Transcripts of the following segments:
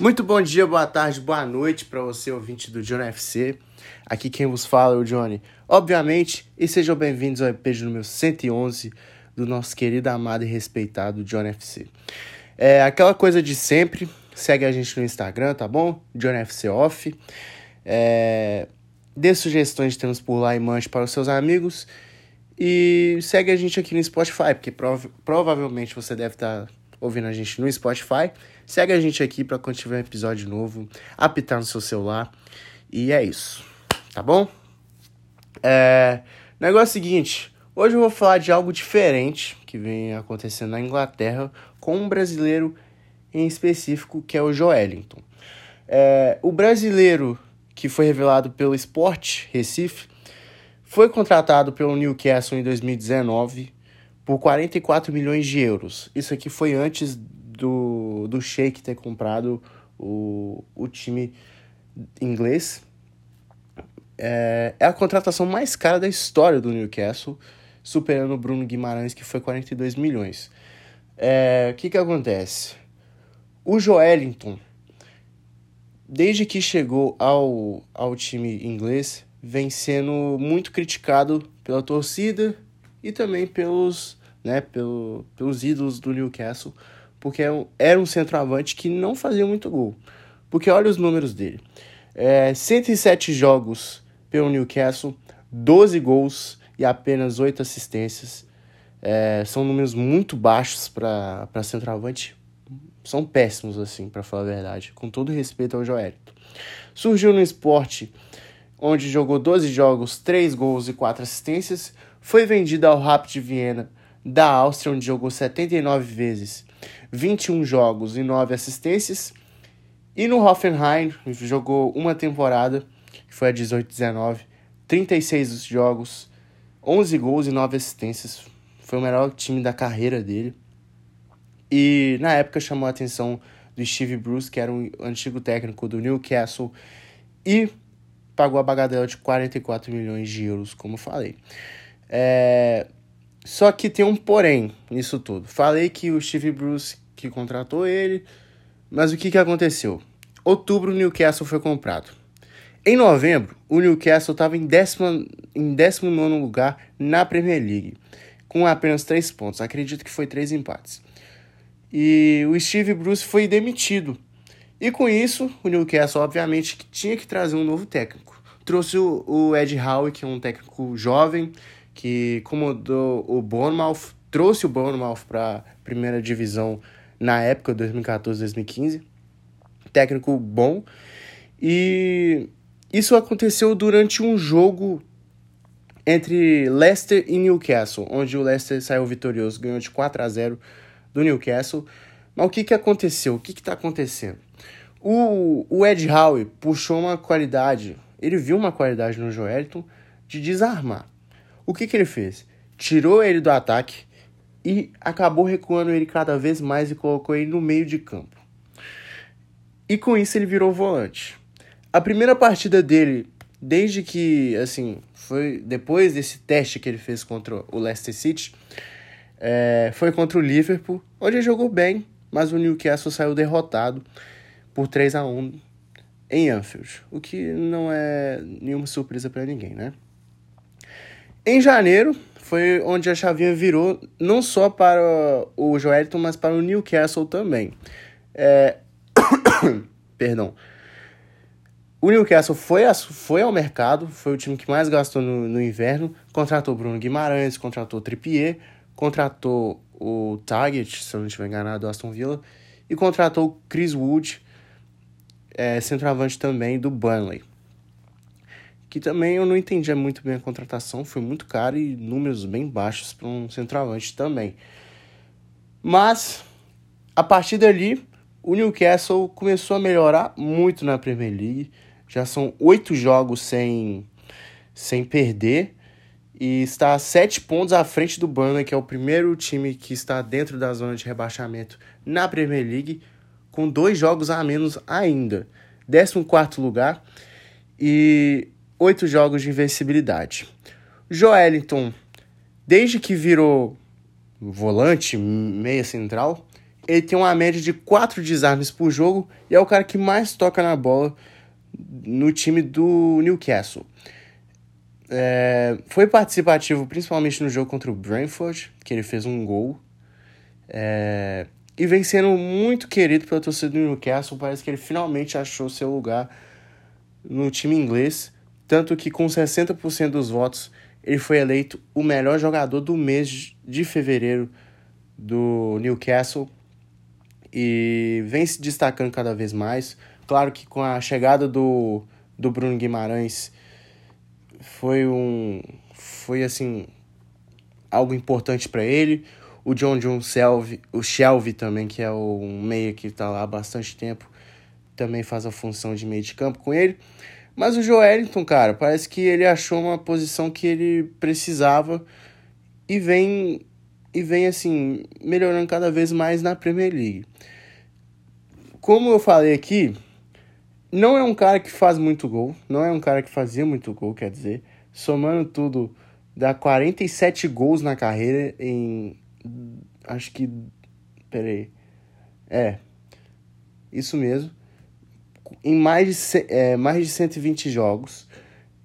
Muito bom dia, boa tarde, boa noite para você, ouvinte do Johnny FC. Aqui quem vos fala é o Johnny. Obviamente, e sejam bem-vindos ao EP número 111 do nosso querido, amado e respeitado Johnny FC. É aquela coisa de sempre, segue a gente no Instagram, tá bom? Johnny FC Off. É, dê sugestões de temas por lá e mande para os seus amigos. E segue a gente aqui no Spotify, porque prov provavelmente você deve estar tá ouvindo a gente no Spotify. Segue a gente aqui para quando tiver um episódio novo, apitar no seu celular. E é isso, tá bom? É, negócio seguinte, hoje eu vou falar de algo diferente que vem acontecendo na Inglaterra com um brasileiro em específico que é o Joelinton. É, o brasileiro que foi revelado pelo Sport Recife foi contratado pelo Newcastle em 2019 por 44 milhões de euros. Isso aqui foi antes do, do Sheik ter comprado o, o time inglês. É, é a contratação mais cara da história do Newcastle, superando o Bruno Guimarães, que foi 42 milhões. É, o que, que acontece? O Joelinton, desde que chegou ao, ao time inglês, vem sendo muito criticado pela torcida e também pelos, né, pelo, pelos ídolos do Newcastle, porque é era um centroavante que não fazia muito gol. Porque olha os números dele. É, 107 jogos pelo Newcastle, 12 gols e apenas 8 assistências. É, são números muito baixos para centroavante. São péssimos, assim, para falar a verdade. Com todo respeito ao Joelito. Surgiu no esporte, onde jogou 12 jogos, 3 gols e 4 assistências foi vendido ao Rapid Viena da Áustria, onde jogou 79 vezes, 21 jogos e 9 assistências. E no Hoffenheim jogou uma temporada, que foi a 18-19, 36 jogos, 11 gols e 9 assistências. Foi o melhor time da carreira dele. E na época chamou a atenção do Steve Bruce, que era um antigo técnico do Newcastle, e pagou a bagadela de 44 milhões de euros, como falei. É... Só que tem um porém nisso tudo. Falei que o Steve Bruce que contratou ele, mas o que, que aconteceu? Outubro o Newcastle foi comprado. Em novembro, o Newcastle estava em, décima, em 19 lugar na Premier League, com apenas 3 pontos. Acredito que foi 3 empates. E o Steve Bruce foi demitido. E com isso, o Newcastle, obviamente, tinha que trazer um novo técnico. Trouxe o, o Ed Howe, que é um técnico jovem, que comandou o Bournemouth, trouxe o Bournemouth para a primeira divisão na época, 2014-2015. Técnico bom. E isso aconteceu durante um jogo entre Leicester e Newcastle, onde o Leicester saiu vitorioso, ganhou de 4 a 0 do Newcastle. Mas o que, que aconteceu? O que está acontecendo? O, o Ed Howe puxou uma qualidade, ele viu uma qualidade no Joelton de desarmar. O que, que ele fez? Tirou ele do ataque e acabou recuando ele cada vez mais e colocou ele no meio de campo. E com isso ele virou volante. A primeira partida dele, desde que, assim, foi depois desse teste que ele fez contra o Leicester City, é, foi contra o Liverpool, onde ele jogou bem, mas o Newcastle saiu derrotado por 3 a 1 em Anfield, o que não é nenhuma surpresa para ninguém, né? Em janeiro foi onde a chavinha virou não só para o Joelton, mas para o Newcastle também. É... Perdão. O Newcastle foi, a, foi ao mercado, foi o time que mais gastou no, no inverno, contratou Bruno Guimarães, contratou Trippier, contratou o Target, se eu não estiver enganado, do Aston Villa, e contratou Chris Wood, é, centroavante também do Burnley que também eu não entendia muito bem a contratação, foi muito caro e números bem baixos para um centroavante também. Mas a partir dali, o Newcastle começou a melhorar muito na Premier League. Já são oito jogos sem, sem perder e está a sete pontos à frente do Burnley, que é o primeiro time que está dentro da zona de rebaixamento na Premier League, com dois jogos a menos ainda. 14 quarto lugar. E oito jogos de invencibilidade. Joelinton, desde que virou volante, meia central, ele tem uma média de 4 desarmes por jogo e é o cara que mais toca na bola no time do Newcastle. É, foi participativo principalmente no jogo contra o Brentford, que ele fez um gol. É, e vem sendo muito querido pela torcida do Newcastle. Parece que ele finalmente achou seu lugar no time inglês. Tanto que com 60% dos votos ele foi eleito o melhor jogador do mês de fevereiro do Newcastle e vem se destacando cada vez mais. Claro que com a chegada do, do Bruno Guimarães foi um foi assim algo importante para ele. O John John Shelby, o Shelby também, que é o meia que está lá há bastante tempo, também faz a função de meio de campo com ele. Mas o Joelinton, cara, parece que ele achou uma posição que ele precisava e vem e vem assim melhorando cada vez mais na Premier League. Como eu falei aqui, não é um cara que faz muito gol, não é um cara que fazia muito gol, quer dizer, somando tudo, dá 47 gols na carreira em acho que peraí. É. Isso mesmo em mais de, é, mais de 120 jogos.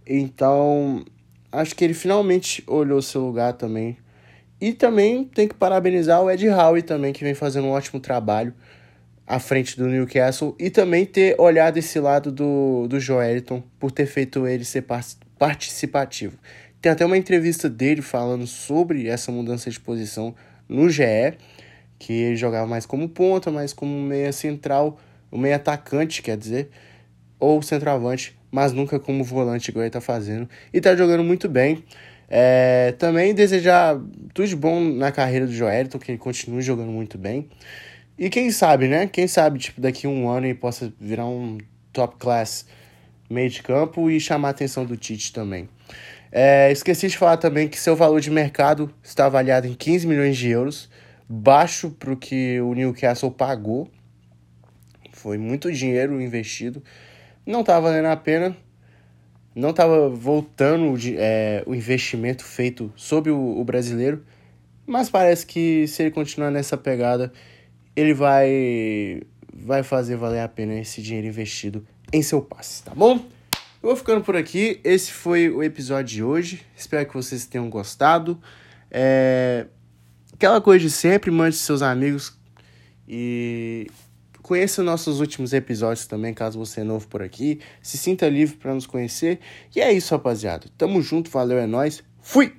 Então, acho que ele finalmente olhou seu lugar também. E também tem que parabenizar o Ed Howe também, que vem fazendo um ótimo trabalho à frente do Newcastle. E também ter olhado esse lado do, do Joeliton, por ter feito ele ser participativo. Tem até uma entrevista dele falando sobre essa mudança de posição no GE, que ele jogava mais como ponta, mais como meia central o meio atacante, quer dizer, ou centroavante, mas nunca como volante, igual ele tá fazendo. E tá jogando muito bem. É, também desejar tudo de bom na carreira do Joelito, que ele continue jogando muito bem. E quem sabe, né? Quem sabe, tipo, daqui a um ano ele possa virar um top class meio de campo e chamar a atenção do Tite também. É, esqueci de falar também que seu valor de mercado está avaliado em 15 milhões de euros, baixo para o que o Newcastle pagou. Foi muito dinheiro investido. Não estava valendo a pena. Não estava voltando é, o investimento feito sobre o, o brasileiro. Mas parece que se ele continuar nessa pegada, ele vai, vai fazer valer a pena esse dinheiro investido em seu passe, tá bom? Eu vou ficando por aqui. Esse foi o episódio de hoje. Espero que vocês tenham gostado. É... Aquela coisa de sempre, mande seus amigos e Conheça nossos últimos episódios também, caso você é novo por aqui. Se sinta livre para nos conhecer. E é isso, rapaziada. Tamo junto, valeu, é nóis. Fui!